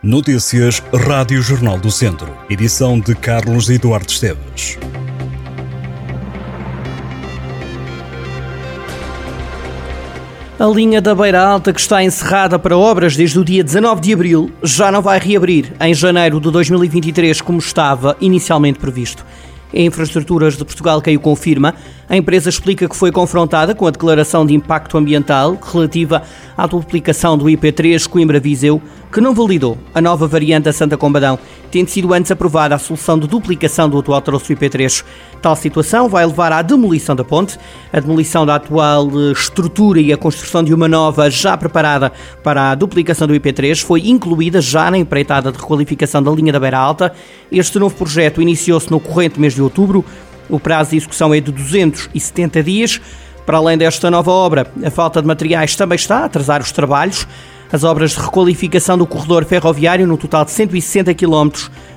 Notícias Rádio Jornal do Centro. Edição de Carlos Eduardo Esteves. A linha da Beira Alta, que está encerrada para obras desde o dia 19 de abril, já não vai reabrir em janeiro de 2023, como estava inicialmente previsto. A Infraestruturas de Portugal que o confirma. A empresa explica que foi confrontada com a declaração de impacto ambiental relativa à duplicação do IP3 Coimbra-Viseu, que não validou a nova variante da Santa Combadão, tendo sido antes aprovada a solução de duplicação do atual troço IP3. Tal situação vai levar à demolição da ponte, a demolição da atual eh, estrutura e a construção de uma nova já preparada para a duplicação do IP3 foi incluída já na empreitada de requalificação da linha da Beira Alta. Este novo projeto iniciou-se no corrente mês de outubro. O prazo de execução é de 270 dias. Para além desta nova obra, a falta de materiais também está a atrasar os trabalhos. As obras de requalificação do corredor ferroviário, no total de 160 km,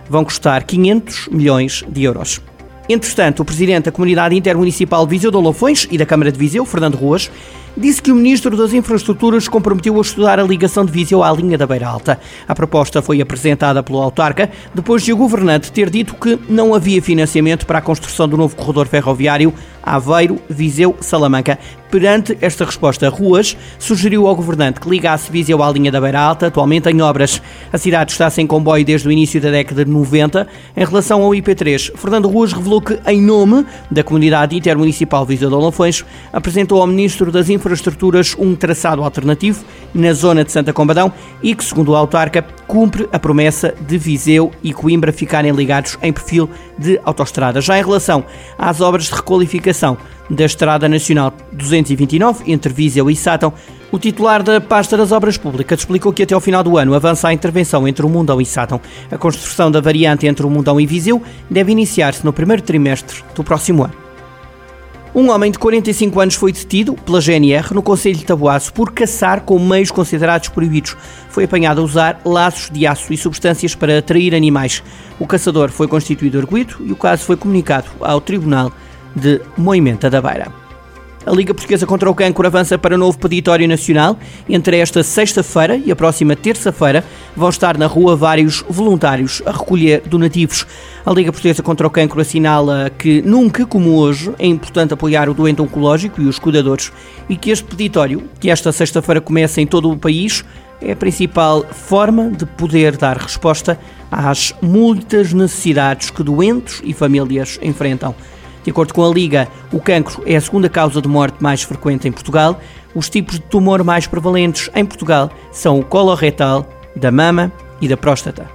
vão custar 500 milhões de euros. Entretanto, o presidente da Comunidade Intermunicipal de Viseu de Olofões e da Câmara de Viseu, Fernando Ruas, disse que o Ministro das Infraestruturas comprometeu a estudar a ligação de Viseu à linha da Beira Alta. A proposta foi apresentada pelo autarca depois de o governante ter dito que não havia financiamento para a construção do novo corredor ferroviário Aveiro, Viseu, Salamanca. Perante esta resposta, Ruas sugeriu ao governante que ligasse Viseu à linha da Beira Alta, atualmente em obras. A cidade está sem comboio desde o início da década de 90. Em relação ao IP3, Fernando Ruas revelou que, em nome da Comunidade Intermunicipal Viseu de Olafões, apresentou ao Ministro das Infraestruturas um traçado alternativo na zona de Santa Combadão e que, segundo o autarca, cumpre a promessa de Viseu e Coimbra ficarem ligados em perfil de autoestrada. Já em relação às obras de requalificação da Estrada Nacional 229 entre Viseu e Sátão, o titular da pasta das obras públicas explicou que até ao final do ano avança a intervenção entre o Mundão e Sátão. A construção da variante entre o Mundão e Viseu deve iniciar-se no primeiro trimestre do próximo ano. Um homem de 45 anos foi detido pela GNR no Conselho de Taboaço por caçar com meios considerados proibidos. Foi apanhado a usar laços de aço e substâncias para atrair animais. O caçador foi constituído arguído e o caso foi comunicado ao Tribunal de Moimenta da Beira. A Liga Portuguesa contra o Cancro avança para novo peditório nacional. Entre esta sexta-feira e a próxima terça-feira vão estar na rua vários voluntários a recolher donativos. A Liga Portuguesa contra o Cancro assinala que nunca como hoje é importante apoiar o doente oncológico e os cuidadores e que este peditório, que esta sexta-feira começa em todo o país, é a principal forma de poder dar resposta às muitas necessidades que doentes e famílias enfrentam. De acordo com a Liga, o cancro é a segunda causa de morte mais frequente em Portugal. Os tipos de tumor mais prevalentes em Portugal são o coloretal, da mama e da próstata.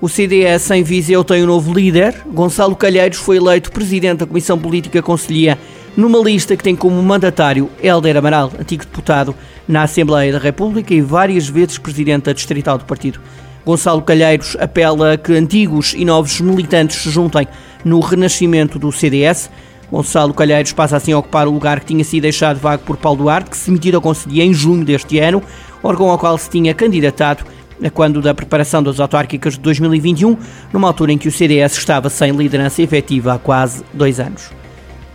O CDS em Viseu tem um novo líder. Gonçalo Calheiros foi eleito presidente da Comissão Política Conselhia numa lista que tem como mandatário Helder Amaral, antigo deputado na Assembleia da República e várias vezes presidente da distrital do partido. Gonçalo Calheiros apela a que antigos e novos militantes se juntem no renascimento do CDS. Gonçalo Calheiros passa assim a ocupar o lugar que tinha sido deixado vago por Paulo Duarte, que se demitiu a Conselhia em junho deste ano, órgão ao qual se tinha candidatado a quando da preparação das autárquicas de 2021, numa altura em que o CDS estava sem liderança efetiva há quase dois anos.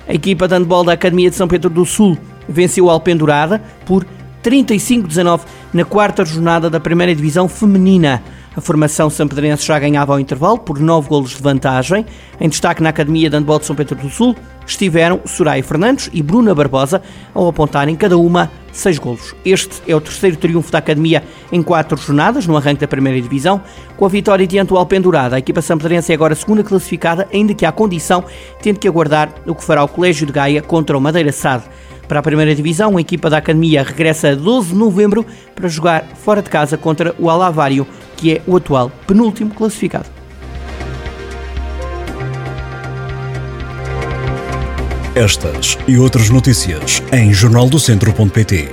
A equipa de handball da Academia de São Pedro do Sul venceu o Alpendurada por 35-19 na quarta jornada da primeira divisão feminina. A formação sampedrense já ganhava ao intervalo por 9 golos de vantagem. Em destaque na Academia de Handball de São Pedro do Sul estiveram Soraya Fernandes e Bruna Barbosa ao apontarem cada uma 6 golos. Este é o terceiro triunfo da Academia em quatro jornadas no arranque da primeira divisão. Com a vitória diante do Alpendurada, a equipa sampedrense é agora segunda classificada, ainda que há condição, tendo que aguardar o que fará o Colégio de Gaia contra o Madeira Sade. Para a primeira divisão, a equipa da Academia regressa a 12 de novembro para jogar fora de casa contra o Alavário, que é o atual penúltimo classificado. Estas e outras notícias em jornaldocentro.pt.